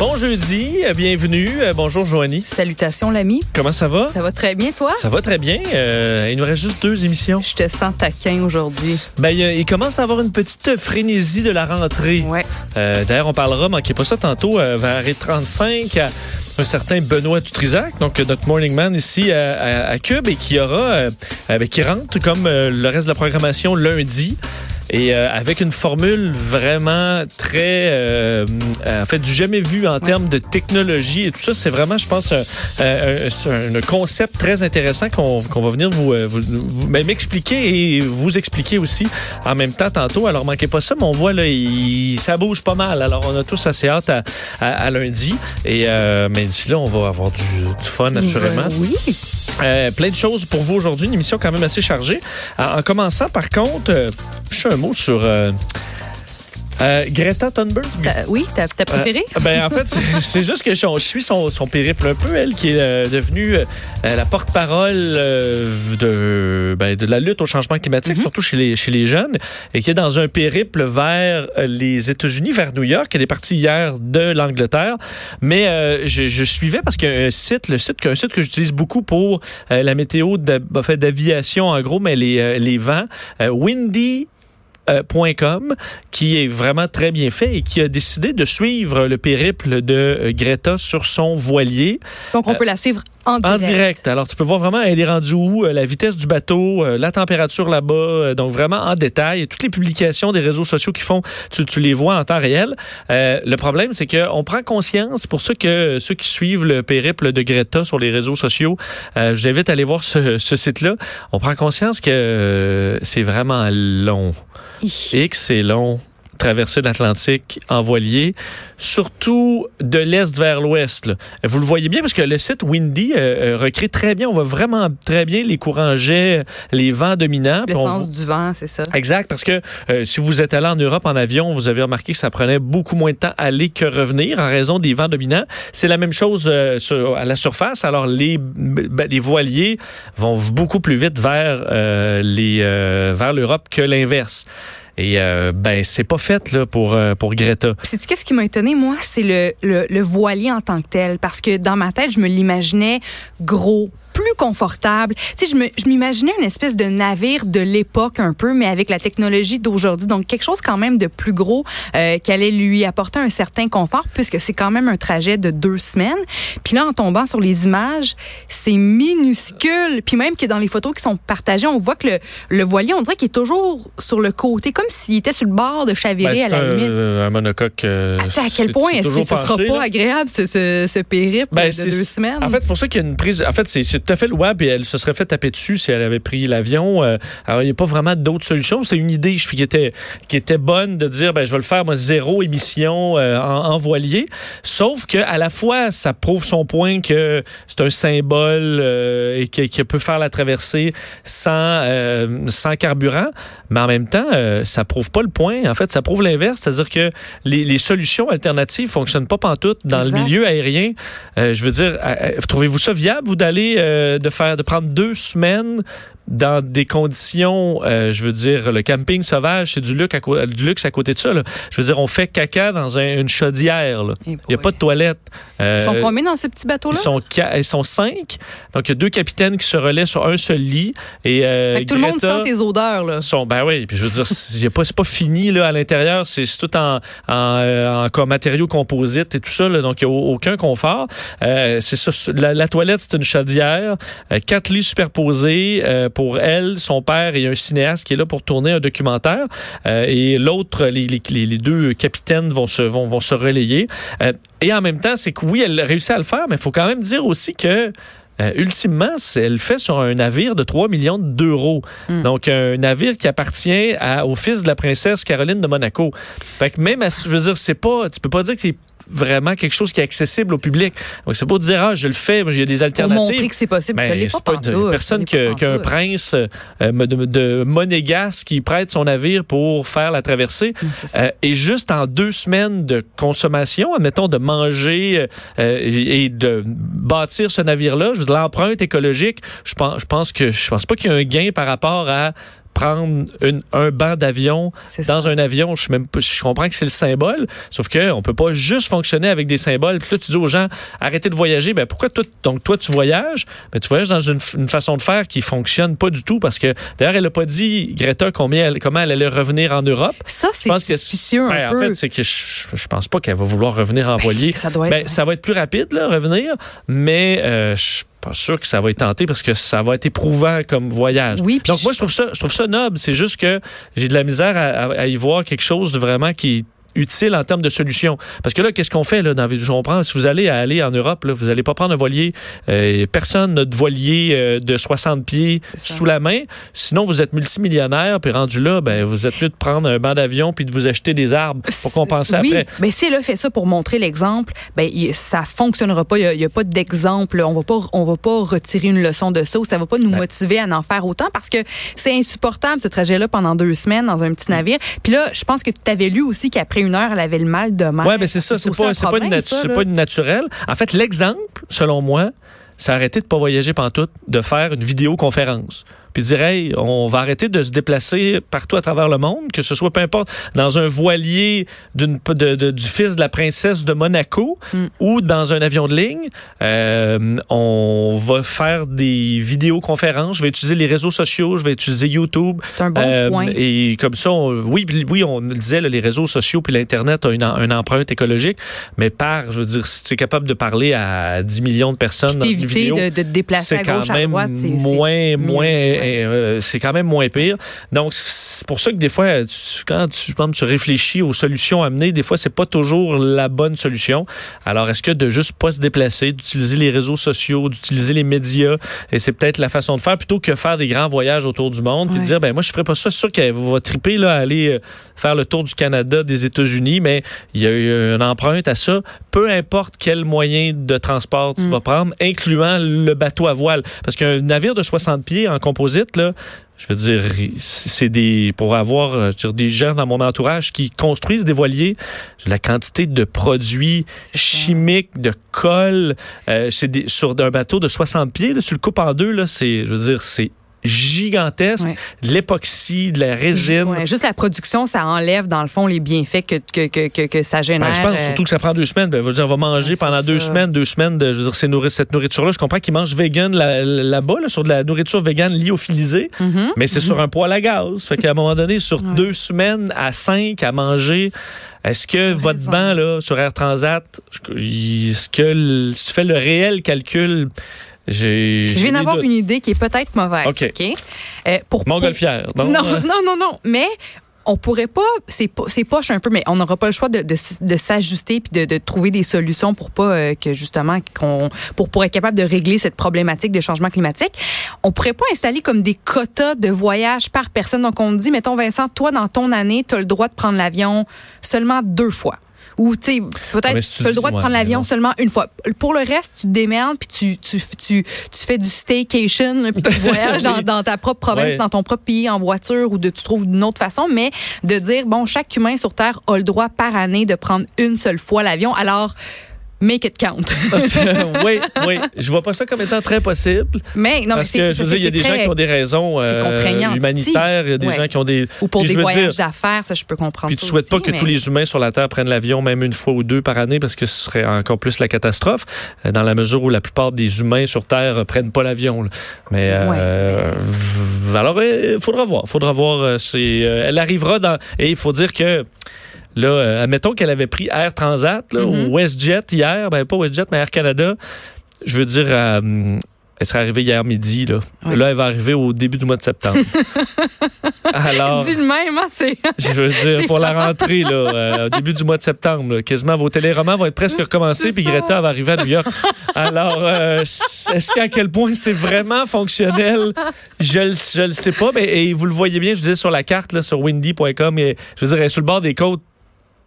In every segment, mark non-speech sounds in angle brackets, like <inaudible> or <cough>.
Bon jeudi, euh, bienvenue. Euh, bonjour Joanie. Salutations l'ami. Comment ça va? Ça va très bien toi? Ça va très bien. Euh, il nous reste juste deux émissions. Je te sens taquin aujourd'hui. Ben, il, commence à avoir une petite frénésie de la rentrée. Ouais. Euh, D'ailleurs, on parlera, manquez pas ça tantôt, vers les 35 à un certain Benoît Dutrisac, donc euh, notre morning man ici à, à- à Cube et qui aura, euh, qui rentre comme euh, le reste de la programmation lundi. Et euh, avec une formule vraiment très, en fait, du jamais vu en termes de technologie et tout ça. C'est vraiment, je pense, un, un- concept très intéressant qu'on va venir vous, vous- vous- m'expliquer et vous expliquer aussi en même temps tantôt. Alors, manquez pas ça, mais on voit là, il- ça bouge pas mal. Alors, on a tous assez hâte à, à- à lundi. Et mais d'ici là, on va avoir du, du fun, naturellement. Euh, oui. Euh, plein de choses pour vous aujourd'hui, une émission quand même assez chargée. En, en commençant, par contre, euh, je fais un mot sur euh, euh, Greta Thunberg? Ta- oui, ta, ta préférée? Euh, <laughs> ben, en fait, c'est- juste que je, je suis son, son périple un peu, elle, qui est euh, devenue euh, la porte-parole euh, de, ben, de la lutte au changement climatique, Mhm. surtout chez les, chez les jeunes, et qui est dans un périple vers euh, les États-Unis, vers New York. Elle est partie hier de l'Angleterre. Mais euh, je, je suivais parce qu'il y a un site, le site, un site que j'utilise beaucoup pour euh, la météo d'aviation, en gros, mais les, euh, les vents. Euh, windy euh, .com, qui est vraiment très bien fait et qui a décidé de suivre le périple de euh, Greta sur son voilier Donc, on peut la suivre en direct. en direct. Alors, tu peux voir vraiment elle est rendue où, euh, la vitesse du bateau, euh, la température là-bas, euh, donc vraiment en détail. Et toutes les publications des réseaux sociaux qui font, tu, tu les vois en temps réel. Euh, le problème, c'est qu'on prend conscience, pour que ceux qui suivent le périple de Greta sur les réseaux sociaux, euh, je vous invite à aller voir ce, ce site-là. On prend conscience que euh, c'est vraiment long. Hi. X, c'est long. Traverser l'Atlantique en voilier, surtout de l'est vers l'ouest. Vous le voyez bien parce que le site Windy euh, euh, recrée très bien. On voit vraiment très bien les courants jets, les vents dominants. Le on sens du vent, c'est ça. Exact, parce que euh, si vous êtes allé en Europe en avion, vous avez remarqué que ça prenait beaucoup moins de temps à aller que revenir en raison des vents dominants. C'est la même chose euh, sur- à la surface. Alors les, ben, les voiliers vont beaucoup plus vite vers euh, les euh, vers l'Europe que l'inverse. Et euh, ben c'est pas fait pour euh, pour Greta. Sais-tu qu'est-ce qui m'a étonné, moi? C'est le, le, le voilier en tant que tel. Parce que dans ma tête, je me l'imaginais gros, plus confortable. Tu sais, je me- je m'imaginais une espèce de navire de l'époque un peu, mais avec la technologie d'aujourd'hui. Donc, quelque chose quand même de plus gros euh, qui allait lui apporter un certain confort, puisque c'est quand même un trajet de deux semaines. Puis là, en tombant sur les images, c'est minuscule. Puis même que dans les photos qui sont partagées, on voit que le, le voilier, on dirait qu'il est toujours sur le côté, comme s'il était sur le bord de chavirer Ben, à la un, limite. un monocoque. euh, Ah, à quel point est-ce que ce sera pas là? agréable, ce, ce, ce périple Ben, de deux semaines? En fait, c'est pour ça qu'il y a une prise. En fait, c'est c'est tout à fait louable et elle se serait fait taper dessus si elle avait pris l'avion. Euh, alors, il n'y a pas vraiment d'autres solutions. C'est une idée qui était, qui était bonne de dire, ben, je vais le faire, moi, zéro émission euh, en, en voilier. Sauf que à la fois, ça prouve son point que c'est un symbole euh, et qui peut faire la traversée sans, sans carburant. Mais en même temps, ça prouve pas le point. En fait, ça prouve l'inverse. C'est-à-dire que les, les solutions alternatives fonctionnent pas pantoute dans Exact. le milieu aérien. Je veux dire, trouvez-vous ça viable, vous, d'aller, de faire, de prendre deux semaines dans des conditions, euh, je veux dire, le camping sauvage, c'est du luxe à, co- du luxe à côté de ça. là. Je veux dire, on fait caca dans un- une chaudière. là. Eh Il n'y a pas de toilette. Euh, Ils sont combien dans ce petit ils bateau-là? sont, ils sont cinq. Donc, il y a deux capitaines qui se relaient sur un seul lit. Et, euh, Fait que tout le monde sent tes odeurs, là. sont, ben oui, puis je veux dire, c'est pas, pas fini là, à l'intérieur, c'est tout en, en, euh, en matériaux composites et tout ça, là, donc il n'y a au- aucun confort. C'est ça, la, la toilette, c'est une chaudière, quatre lits superposés euh, pour elle, son père et un cinéaste qui est là pour tourner un documentaire. Euh, et l'autre, les, les, les- les deux capitaines vont se, vont, vont se relayer. Euh, et en même temps, c'est que oui, elle réussit à le faire, mais il faut quand même dire aussi que euh, ultimement, elle le fait sur un navire de 3 millions d'euros. Mm. Donc, un navire qui appartient à- au fils de la princesse Caroline de Monaco. Fait que même, à- je veux dire, c'est pas, tu peux pas dire que c'est vraiment quelque chose qui est accessible au public. Donc, c'est pas de dire, ah, je le fais, mais il y a des Pour alternatives. montrer que c'est possible. Ben, ça pas, pas une- personne qu'un prince euh, de, de monégasque qui prête son navire pour faire la traversée. Euh, et juste en deux semaines de consommation, admettons de manger euh, et, de bâtir ce navire-là, dire, l'empreinte écologique, je pense, je pense que je pense pas qu'il y a un gain par rapport à prendre une, un banc d'avion dans ça. un avion. Je, même, comprends que c'est le symbole, sauf qu'on peut pas juste fonctionner avec des symboles. Puis là, tu dis aux gens, arrêtez de voyager. Ben, pourquoi toi, donc, toi, tu voyages? Ben, tu voyages dans une, façon de faire qui fonctionne pas du tout parce que, d'ailleurs, elle a pas dit, Greta, combien elle- comment elle allait revenir en Europe. Ça, c'est pense que suspicieux ben, un en peu. fait, c'est que je, je pense pas qu'elle va vouloir revenir en voilier. ça doit être- Ben, ça va être plus rapide, là, revenir, mais euh, je pas sûr que ça va être tenté parce que ça va être éprouvant comme voyage. Oui, Donc, moi, je trouve ça, je trouve ça noble. C'est juste que j'ai de la misère à, à- à y voir quelque chose de vraiment qui utile en termes de solution. Parce que là, qu'est-ce qu'on fait là, dans je comprends, si vous allez à aller en Europe, là, vous n'allez pas prendre un voilier. euh, personne n'a de voilier euh, de 60 pieds sous la main. Sinon, vous êtes multimillionnaire, puis rendu là, ben, vous êtes mieux de prendre un banc d'avion puis de vous acheter des arbres pour compenser oui, après. mais si elle a fait ça pour montrer l'exemple, ben ça fonctionnera pas. Il n'y a, pas d'exemple. On va pas, on va pas retirer une leçon de ça ou ça va pas nous motiver à en faire autant parce que c'est insupportable ce trajet-là pendant deux semaines dans un petit navire. Puis là, je pense que tu avais lu aussi qu'après une heure, elle avait le mal de mer. Oui, mais c'est ça, c'est pas, pas, une natu- ça, pas une naturelle. En fait, l'exemple, selon moi, c'est arrêter de pas voyager pantoute, de faire une vidéoconférence. Puis dire, hey, on va arrêter de se déplacer partout à travers le monde, que ce soit peu importe dans un voilier d'une, de- de- du fils de la princesse de Monaco Mm. ou dans un avion de ligne. Euh, on va faire des vidéoconférences. Je vais utiliser les réseaux sociaux, je vais utiliser YouTube. C'est un bon Euh, point. Et comme ça, on- oui, oui, on le disait, là, les réseaux sociaux puis l'Internet ont une, empreinte écologique, mais par, je veux dire, si tu es capable de parler à 10 millions de personnes dans une vidéo, de, de te déplacer à c'est quand à même droite. c'est- c'est moins, moins, Ouais. euh, c'est quand même moins pire. Donc, c'est pour ça que des fois, tu- quand tu, réfléchis aux solutions amenées, des fois, c'est pas toujours la bonne solution. Alors, est-ce que de juste pas se déplacer, d'utiliser les réseaux sociaux, d'utiliser les médias, et c'est peut-être la façon de faire plutôt que faire des grands voyages autour du monde, puis Ouais. dire, ben moi, je ferais pas ça. C'est sûr qu'elle va triper là, à aller euh, faire le tour du Canada, des États-Unis, mais il y a eu une empreinte à ça. Peu importe quel moyen de transport tu Mm. vas prendre, incluant le bateau à voile. Parce qu'un navire de 60 pieds en composite, là, je veux dire, c'est des pour avoir euh, dire, des gens dans mon entourage qui construisent des voiliers, la quantité de produits chimiques, de colle, euh, c'est sur un bateau de 60 pieds, là, tu le coupes en deux, là, c'est, je veux dire, c'est gigantesque. Ouais. De l'époxy, de la résine. Ouais, juste la production, ça enlève, dans le fond, les bienfaits que, que, que, que, que ça génère. Ben, je pense euh, surtout que ça prend deux semaines. Ben, dire, on va manger Ouais, pendant deux ça. semaines, deux semaines de je veux dire, ces nourri- cette nourriture-là. Je comprends qu'ils mangent vegan là- là-bas, là, sur de la nourriture vegan lyophilisée, mhm. mais c'est sur un poêle à gaz. Fait qu'à un moment donné, sur deux semaines à cinq à manger, est-ce que votre raison. banc là, sur Air Transat, est-ce que si tu fais le réel calcul, j'ai. Je viens d'avoir une idée qui est peut-être mauvaise. OK. Euh, pour, Montgolfière. Non, euh, non, non, non. Mais on pourrait pas, c'est po- c'est poche un peu, mais on n'aura pas le choix de, de, s- de s'ajuster puis de, de trouver des solutions pour pas euh, que justement qu'on pour pour être capable de régler cette problématique de changement climatique. On pourrait pas installer comme des quotas de voyage par personne. Donc on dit, mettons Vincent, toi dans ton année, tu as le droit de prendre l'avion seulement deux fois. Ou, tu sais, peut-être, tu as le droit de prendre l'avion seulement une fois. Pour le reste, tu te démerdes, puis tu, tu, tu, tu fais du staycation, puis tu <laughs> voyages dans, dans ta propre province, Ouais. dans ton propre pays, en voiture, ou de, tu trouves une autre façon, mais de dire, bon, chaque humain sur Terre a le droit par année de prendre une seule fois l'avion. Alors, make it count. <laughs> oui, oui. Je vois pas ça comme étant très possible. mais non, mais parce que, je veux dire, il y a des gens qui ont des raisons euh, humanitaires, il y a des Ouais. gens qui ont des... Ou pour des voyages d'affaires, ça, je peux comprendre. Puis tu souhaites pas que tous les humains sur la Terre prennent l'avion même une fois ou deux par année parce que ce serait encore plus la catastrophe, euh, dans la mesure où la plupart des humains sur Terre prennent pas l'avion. Mais euh, alors, il faudra voir. faudra voir. c'est, elle arrivera dans... Et il faut dire que... Là, euh, admettons qu'elle avait pris Air Transat là, Mhm. ou WestJet hier, ben pas WestJet, mais Air Canada. Je veux dire, euh, elle serait arrivée hier midi. Là, là elle va arriver au début du mois de septembre. <laughs> Alors, Dis le même, hein, c'est. <laughs> je veux dire, pour la rentrée, là, euh, au début du mois de septembre, là, quasiment vos téléromans vont être presque recommencés, puis. Greta va arriver à New York. Alors, euh, est-ce qu'à quel point c'est vraiment fonctionnel? Je le, je le sais pas, mais et vous le voyez bien, je disais sur la carte, là, sur windy.com, et, je veux dire, elle est sur le bord des côtes.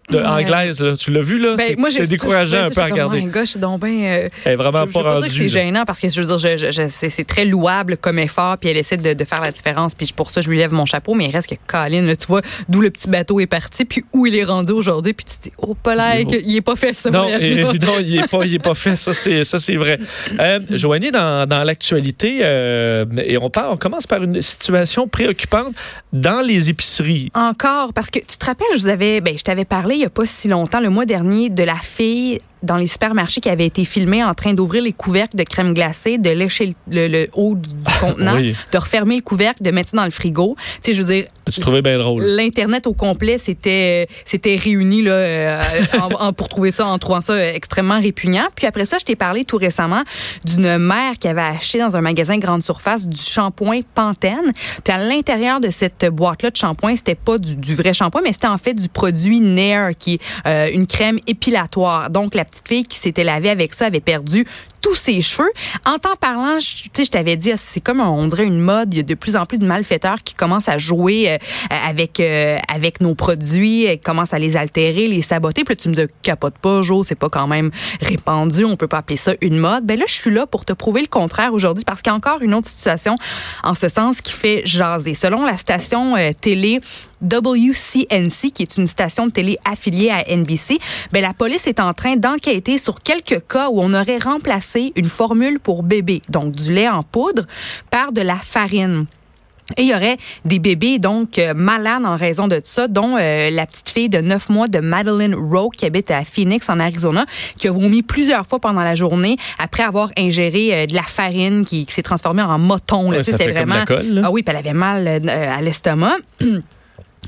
De anglaise. Là. Tu l'as vu, là? Ben, moi, c'est décourageant un peu à regarder. Donc ben, euh, Elle est vraiment je, pas je rendue. dire que c'est gênant parce que je veux dire, je- c'est très louable comme effort, puis elle essaie de, de faire la différence, puis pour ça, je lui lève mon chapeau, mais il reste que Colin, là, tu vois, d'où le petit bateau est parti, puis où il est rendu aujourd'hui, puis tu te dis, oh, pas Il est il est pas fait, ce Non, voyage-là. et- non, il n'est pas, il est pas fait. Ça, c'est, ça, c'est vrai. Euh, Joanie, dans, dans l'actualité, euh, et on, parle, on commence par une situation préoccupante dans les épiceries. Encore, parce que tu te rappelles, je vous avais, ben, je t'avais parlé il y a pas si longtemps, le mois dernier, de la fille dans les supermarchés qui avait été filmée en train d'ouvrir les couvercles de crème glacée, de lécher le, le- le haut du <laughs> contenant, oui. de refermer le couvercle, de mettre ça dans le frigo. Tu sais, je veux dire, Tu trouvais bien drôle. L'internet au complet s'était s'était réuni là euh, en- en- pour trouver ça en trouvant ça extrêmement répugnant. Puis après ça, je t'ai parlé tout récemment d'une mère qui avait acheté dans un magasin grande surface du shampoing Pantene. Puis à l'intérieur de cette boîte là de shampoing, c'était pas du, du vrai shampoing, mais c'était en fait du produit Nair qui est euh, une crème épilatoire. Donc la petite fille qui s'était lavée avec ça avait perdu tous ses cheveux. En t'en parlant, tu sais, je t'avais dit, c'est comme on dirait une mode. Il y a de plus en plus de malfaiteurs qui commencent à jouer euh, avec euh, avec nos produits, euh, commencent à les altérer, les saboter. Puis là, tu me dis, capote pas, Jo, c'est pas quand même répandu. On peut pas appeler ça une mode. Ben là, je suis là pour te prouver le contraire aujourd'hui parce qu'il y a encore une autre situation en ce sens qui fait jaser. Selon la station télé WCNC, qui est une station de télé affiliée à NBC, ben la police est en train d'enquêter sur quelques cas où on aurait remplacé une formule pour bébé, donc du lait en poudre, par de la farine. Et il y aurait des bébés donc euh, malades en raison de ça, dont euh, la petite fille de 9 mois de Madeline Rowe qui habite à Phoenix en Arizona, qui a vomi plusieurs fois pendant la journée après avoir ingéré euh, de la farine qui, qui s'est transformée en moton. là. Ouais, ça comme vraiment la colle, là. ah oui, puis elle avait mal à l'estomac. <clears throat>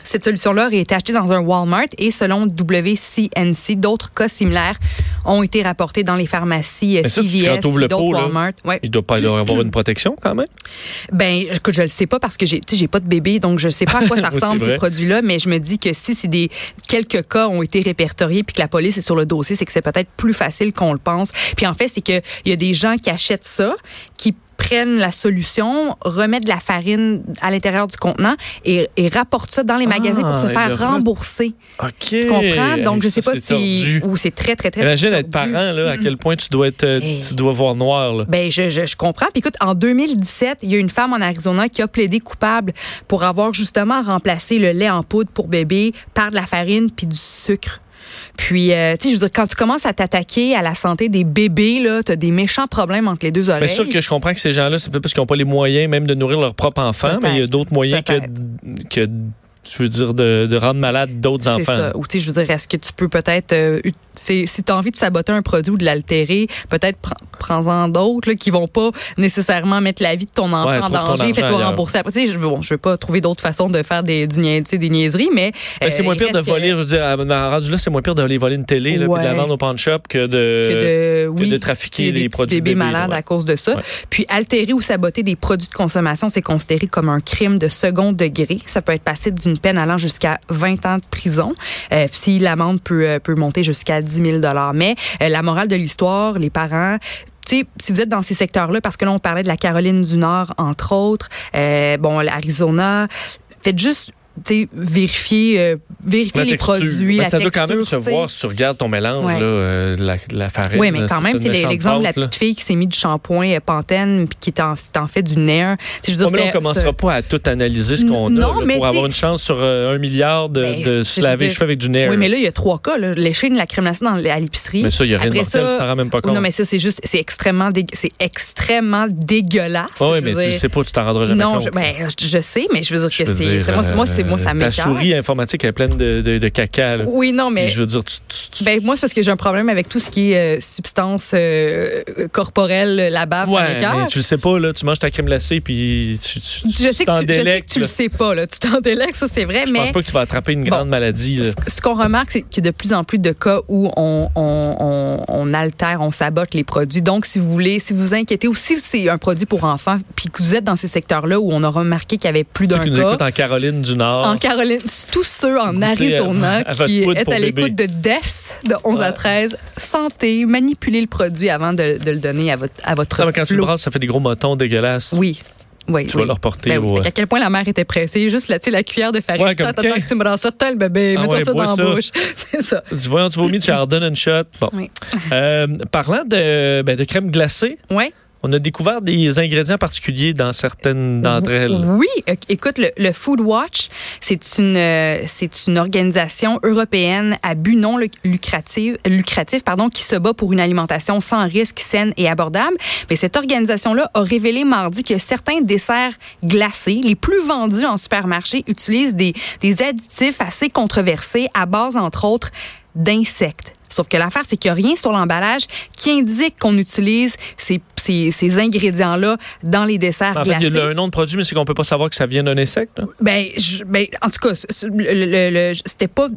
Cette solution-là aurait été achetée dans un Walmart et selon WCNC, d'autres cas similaires ont été rapportés dans les pharmacies Mais ça, tu- CVS et le pot, là, Walmart. Ouais. Il doit pas il doit avoir une protection quand même. Ben, écoute, je le sais pas parce que j'ai, tu j'ai pas de bébé, donc je sais pas à quoi ça <laughs> ressemble ces produits-là, mais je me dis que si c'est des quelques cas ont été répertoriés puis que la police est sur le dossier, c'est que c'est peut-être plus facile qu'on le pense. Puis en fait, c'est que il y a des gens qui achètent ça, qui prennent la solution, remettent de la farine à l'intérieur du contenant et, et rapportent ça dans les magasins pour se Ah, faire le re- rembourser. OK. Tu comprends? Donc, je sais pas si... Ou c'est très, très, très Imagine être tordu. parent, là, à quel point tu dois être, euh, Hey. tu dois voir noir, là. Ben, je, je, je comprends. Puis écoute, en 2017, il y a une femme en Arizona qui a plaidé coupable pour avoir justement remplacé le lait en poudre pour bébé par de la farine puis du sucre. Puis, euh, tu sais, je veux dire, quand tu commences à t'attaquer à la santé des bébés, là, t'as des méchants problèmes entre les deux oreilles. Bien sûr que je comprends que ces gens-là, c'est peut-être parce qu'ils n'ont pas les moyens même de nourrir leur propre enfant, Peut-être. mais il y a d'autres moyens que, que, je veux dire, de, de rendre malade d'autres C'est enfants. ça. Ou tu sais, je veux dire, est-ce que tu peux peut-être, euh, c'est- si tu as envie de saboter un produit ou de l'altérer, peut-être pre- prends-en d'autres qui vont pas nécessairement mettre la vie de ton enfant Ouais, en danger. Fais-toi rembourser. Après, tu sais, je, bon, je veux pas trouver d'autres façons de faire des, du des niaiseries, mais. Ben, c'est euh, moins pire de que- voler, je veux dire, à- dans- rendu là, c'est moins pire d'aller voler une télé, là, puis de la Ouais. vendre au pawn shop que de, que de, oui, de trafiquer des petits produits bébés bébés, malades ouais. à cause de ça. Ouais. Puis altérer ou saboter des produits de consommation, c'est considéré comme un crime de second degré. Ça peut être passible d'une peine allant jusqu'à 20 ans de prison. Euh, si l'amende peut, euh, peut monter jusqu'à 10 000 Mais euh, la morale de l'histoire, les parents, tu sais, si vous êtes dans ces secteurs-là, parce que là, on parlait de la Caroline du Nord, entre autres, bon, l'Arizona, faites juste, vérifier, euh, vérifier les texture. produits, Ben, la ça doit quand même texture, se voir si tu regardes ton mélange, Ouais. là, euh, la, la farine. Oui, mais quand même, une c'est l'exemple de la petite fille qui s'est mis du shampoing euh, Pantene puis qui est en, c'est en fait du Ouais, dire, mais là, on c'était- commencera pas à tout analyser ce qu'on a Non, là, mais pour avoir une chance sur euh, un milliard de, Ben, se laver les cheveux avec du nerf. Oui, mais là, il y a trois cas. Là. Lécher de la crème glacée dans, à l'épicerie. Mais ça, il n'y a rien de mortel, ça- t'en rends même pas compte. non, mais ça, c'est juste, c'est extrêmement, c'est extrêmement dégueulasse. Oui, mais tu sais pas, tu t'en rendras jamais non, compte. je, ben, je, sais, mais je veux dire que c'est, moi, c'est- moi, c'est, moi, euh, ça Ta m'écoeure. souris informatique est pleine de, de, de caca. Là. Oui, non, mais. Je veux dire, tu, tu- tu- Ben, moi, c'est parce que j'ai un problème avec tout ce qui est euh, substance euh, corporelle, la bave, ouais, mais tu le sais pas, là, tu manges ta crème glacée, puis tu, Je sais, que tu, je sais que délectes, tu le sais pas, là. Tu t'en délectes, ça, c'est vrai, Je mais. pense pas que tu vas attraper une Bon. grande maladie. Là. Ce- Ce qu'on remarque, c'est qu'il y a de plus en plus de cas où on, on, on, on altère, on sabote les produits. Donc, si vous voulez, si vous vous inquiétez ou si c'est un produit pour enfants, puis que vous êtes dans ces secteurs-là où on a remarqué qu'il y avait plus d'un qui nous cas. en Caroline du Nord. En Caroline, tous ceux en Arizona à- à votre qui est à l'écoute de DES de 11 à Ouais. 13, santé, manipulez le produit avant de, de le donner à votre, à votre Non, mais quand tu le brasses, ça fait des gros motons dégueulasses. Oui. Oui, tu oui. vas le reporter Ben oui. au. Fait À quel point la mère était pressée. Juste la, cuillère de farine. Ouais, comme Attends, que tu me rends ça, t'as le bébé. Ah Mets-toi ouais, ça dans ça. la bouche. <laughs> C'est ça. Tu tu vomis, tu leur donnes une shot. Bon. Oui. Euh, parlant de, ben, de crème glacée, Ouais. On a découvert des ingrédients particuliers dans certaines d'entre elles. Oui, euh, écoute, le, le Food Watch, c'est une, euh, c'est une organisation européenne à but non lu- lucratif, lucratif pardon, qui se bat pour une alimentation sans risque, saine et abordable. Mais cette organisation-là a révélé mardi que certains desserts glacés, les plus vendus en supermarché, utilisent des, des additifs assez controversés à base, entre autres, d'insectes. Sauf que l'affaire, c'est qu'il n'y a rien sur l'emballage qui indique qu'on utilise ces, ces, ces ingrédients-là dans les desserts En fait, il glacés. y a un nom de produit, mais c'est qu'on peut pas savoir que ça vient d'un insecte. Ben, je- ben, en tout cas, c'était pas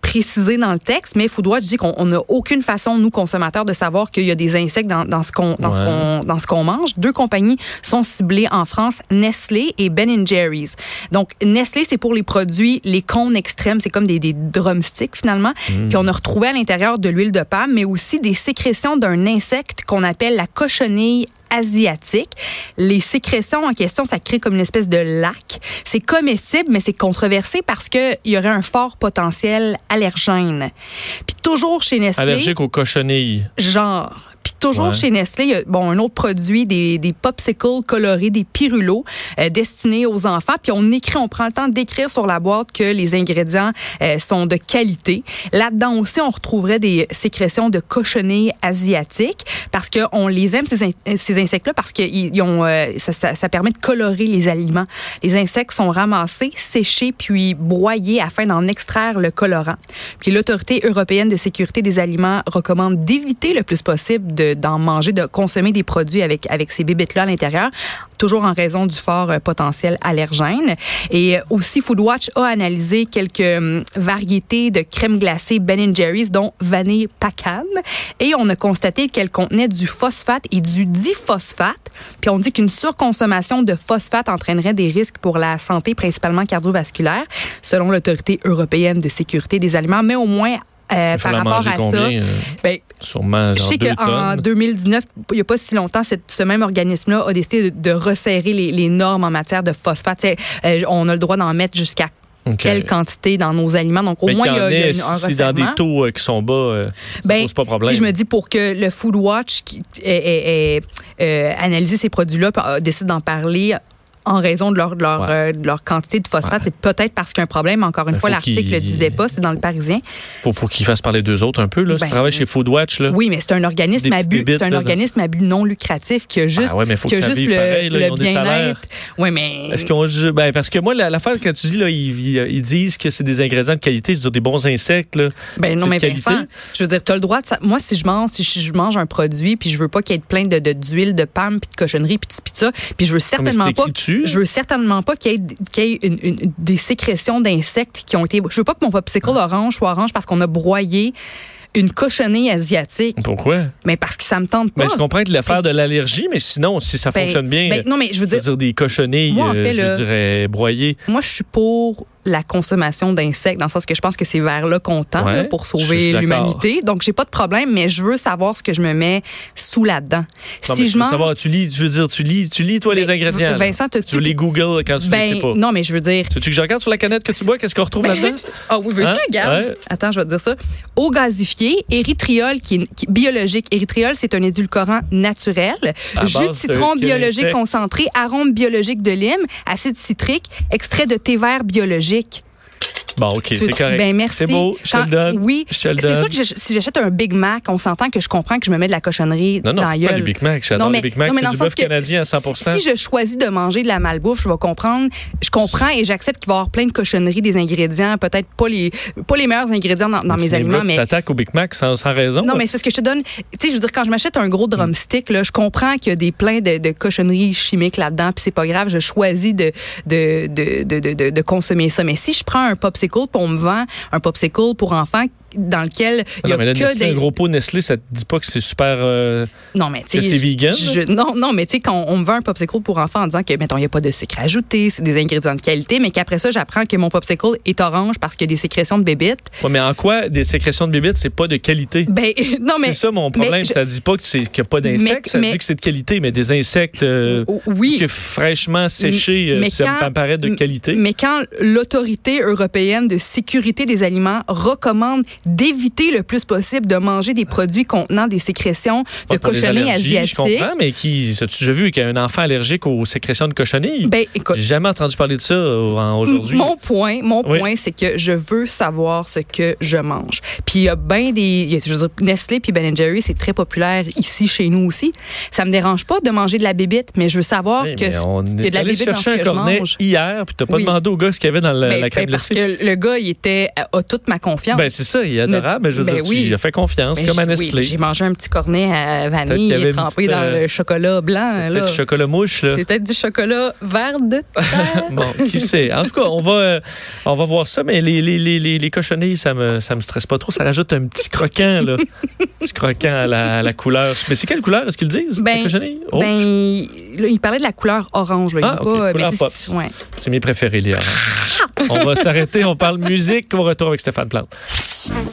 précisé dans le texte, mais Watch dit qu'on n'a aucune façon, nous consommateurs, de savoir qu'il y a des insectes dans, dans ce qu'on dans ce Ouais. qu'on dans ce qu'on mange. Deux compagnies sont ciblées en France, Nestlé et Ben Jerry's. Donc Nestlé, c'est pour les produits, les cônes extrêmes, c'est comme des, des drumsticks finalement. Puis on a retrouvé à l'intérieur de l'huile de palme, mais aussi des sécrétions d'un insecte qu'on appelle la cochonille asiatique. Les sécrétions en question, ça crée comme une espèce de lac. C'est comestible, mais c'est controversé parce qu'il y aurait un fort potentiel allergène. Puis toujours chez Nestlé, Allergique aux cochonilles. genre. Puis toujours Ouais. chez Nestlé, il y a bon, un autre produit, des, des popsicles colorés, des pirulots euh, destinés aux enfants. Puis on écrit, on prend le temps d'écrire sur la boîte que les ingrédients euh, sont de qualité. Là-dedans aussi, on retrouverait des sécrétions de cochonnées asiatiques parce qu'on les aime, ces, in- ces insectes-là, parce que ils ont, euh, ça, ça- ça permet de colorer les aliments. Les insectes sont ramassés, séchés, puis broyés afin d'en extraire le colorant. Puis l'Autorité européenne de sécurité des aliments recommande d'éviter le plus possible de- d'en manger, de consommer des produits avec, avec ces bébites-là à l'intérieur, toujours en raison du fort euh, potentiel allergène. Et euh, aussi, Foodwatch a analysé quelques hum, variétés de crème glacée Ben Jerry's, dont vanille pacane. Et on a constaté qu'elles contenaient du phosphate et du diphosphate. Puis on dit qu'une surconsommation de phosphate entraînerait des risques pour la santé, principalement cardiovasculaire, selon l'Autorité européenne de sécurité des aliments. Mais au moins, euh, par rapport à combien? ça, euh, ben, Sûrement je sais qu'en tonnes. 2019, il n'y a pas si longtemps, ce même organisme-là a décidé de, de resserrer les, les normes en matière de phosphate. Euh, on a le droit d'en mettre jusqu'à quelle quantité dans nos aliments? Donc, au Mais moins, il y a, il y a ait, une- un si dans des taux euh, qui sont bas, euh, ça Ben, pose pas problème. sais, je me dis pour que le Food Watch qui ait, euh, analysé ces produits-là décide d'en parler en raison de leur, de leur, Ouais. euh, de leur quantité de phosphate, c'est peut-être parce qu'il y a un problème. Encore une Ben, fois, l'article ne le disait pas, c'est dans le Parisien. faut, faut qu'ils fassent parler d'eux autres un peu. Là. Ben, tu travailles chez Foodwatch. Là. Oui, mais c'est un organisme à but, c'est un là, organisme à but non lucratif qui a juste, Ah ouais, mais faut qui a que ça juste le, pareil, là, ils le ont des salaires. bien-être. Oui, mais Est-ce qu'on ben parce que moi la- l'affaire quand tu dis là ils, disent que c'est des ingrédients de qualité, des bons insectes là. Ben non, mais de qualité. Vincent, je veux dire, tu as le droit de ça. Moi, si je mange, si je mange un produit, puis je veux pas qu'il y ait plein de de- d'huile, de, palme, puis de cochonnerie, puis de pizza, puis je veux certainement pas, écrit je veux certainement pas qu'il y ait, y ait une- une- des sécrétions d'insectes qui ont été. Je veux pas que mon popsicle orange soit orange parce qu'on a broyé une cochonnée asiatique. Pourquoi? Mais parce que ça me tente pas. Ben, je comprends que l'affaire de l'allergie, mais sinon si ça Ben, fonctionne bien, ben, non, mais je veux je veux dire, des Moi, en fait, je dirais broyées. moi, je suis pour la consommation d'insectes, dans le sens que je pense que c'est vers là qu'on tend Ouais, là, pour je sauver l'humanité. Donc, j'ai pas de problème, mais je veux savoir ce que je me mets sous là-dedans. Si tu je veux mange. savoir, tu lis, tu veux dire, tu lis, tu lis toi les Ben, ingrédients. Vincent, tu veux les Google quand tu ne ben, sais pas. non, mais je veux dire. Veux-tu que je regarde sur la canette que tu bois, qu'est-ce qu'on retrouve là-dedans? <laughs> Ah oui, veux-tu, Hein? regarde? Ouais. Attends, je vais te dire ça. Eau gasifiée, érythriol qui est, qui biologique. Érythriol, c'est un édulcorant naturel. À Jus de citron biologique concentré, arôme biologique de lime, acide citrique, extrait de thé vert biologique. gelecek. Bon, OK, Tu c'est correct. Ben merci. C'est beau, je te le donne. Oui, le c'est sûr que je- si j'achète un Big Mac, on s'entend que je comprends que je me mets de la cochonnerie Non, non, dans la pas les Big Mac. J'adore les Big Mac. non, mais C'est dans du le bœuf canadien à si- 100 Si, je choisis de manger de la malbouffe, je vais comprendre. Je comprends et j'accepte qu'il va y avoir plein de cochonneries, des ingrédients, peut-être pas les, pas les meilleurs ingrédients dans, dans mes Tu aliments, Tu mais. t'attaques au Big Mac sans, sans raison. Non, là. mais c'est parce que je te donne. Tu sais, je veux dire, quand je m'achète un gros drumstick, là, je comprends qu'il y a des plein de, de cochonneries chimiques là-dedans, puis c'est pas grave, je choisis de, de, de, de, de, de- de consommer ça. Mais si je prends un popsicle, puis on me vend un popsicle pour enfants dans lequel il y Non, a mais là, que Nestlé, des... un gros pot Nestlé, ça te dit pas que c'est super. euh, Non, mais tu que c'est vegan, je- Non, non, mais tu sais, quand on me vend un popsicle pour enfants en disant que, mettons, il n'y a pas de sucre ajouté, c'est des ingrédients de qualité, mais qu'après ça, j'apprends que mon popsicle est orange parce qu'il y a des sécrétions de bébites. ouais, mais en quoi des sécrétions de bébites, c'est pas de qualité? Ben, <laughs> non, mais. c'est ça mon problème. je- Ça dit pas que c'est qu'il n'y a pas d'insectes, ça mais- dit que c'est de qualité, mais des insectes euh, Oui. que fraîchement séchés, euh, Mais ça quand- me paraît de qualité. Mais quand l'autorité européenne de sécurité des aliments recommande d'éviter le plus possible de manger des produits contenant des sécrétions de cochonnées allergies, Je asiatiques, comprends, mais qui, as-tu déjà vu qu'il y a un enfant allergique aux sécrétions de cochonnées? ben écoute, J'ai jamais entendu parler de ça euh, aujourd'hui. Mon point, mon Oui. point, c'est que je veux savoir ce que je mange. Puis il y a bien des, je veux dire, Nestlé puis Ben Jerry, c'est très populaire ici chez nous aussi. Ça me dérange pas de manger de la bébite, mais je veux savoir Oui, que mais on qu'il y a est de la allé bébite dans ce chercher un que je cornet mange. hier, puis t'as pas Oui. demandé au gars ce qu'il y avait dans la, Ben, la crème ben, parce que le gars, il était a toute ma confiance. Ben, c'est ça, il est adorable. mais je veux Ben dire, tu oui. lui as fait confiance, Ben, comme à oui, Nestlé. j'ai mangé un petit cornet à vanille trempé dans euh, le chocolat blanc. là. Peut-être du chocolat mouche, là. C'est peut-être du chocolat vert de terre. <laughs> Bon, qui sait? En tout cas, on va, euh, on va voir ça, mais les, les, les, les, les cochonnées, ça me, ça me stresse pas trop. Ça rajoute un petit croquant, là. <laughs> petit croquant à la, à la couleur. Mais c'est quelle couleur? Est-ce qu'ils disent? Ben, les? Rouge? Ben, là, il parlait de la couleur orange. Là. Ah, dit ok, pas, couleur tu ouais. C'est mes préférés, les oranges. on va s'arrêter. On parle musique. On retourne avec Stéphane Plante.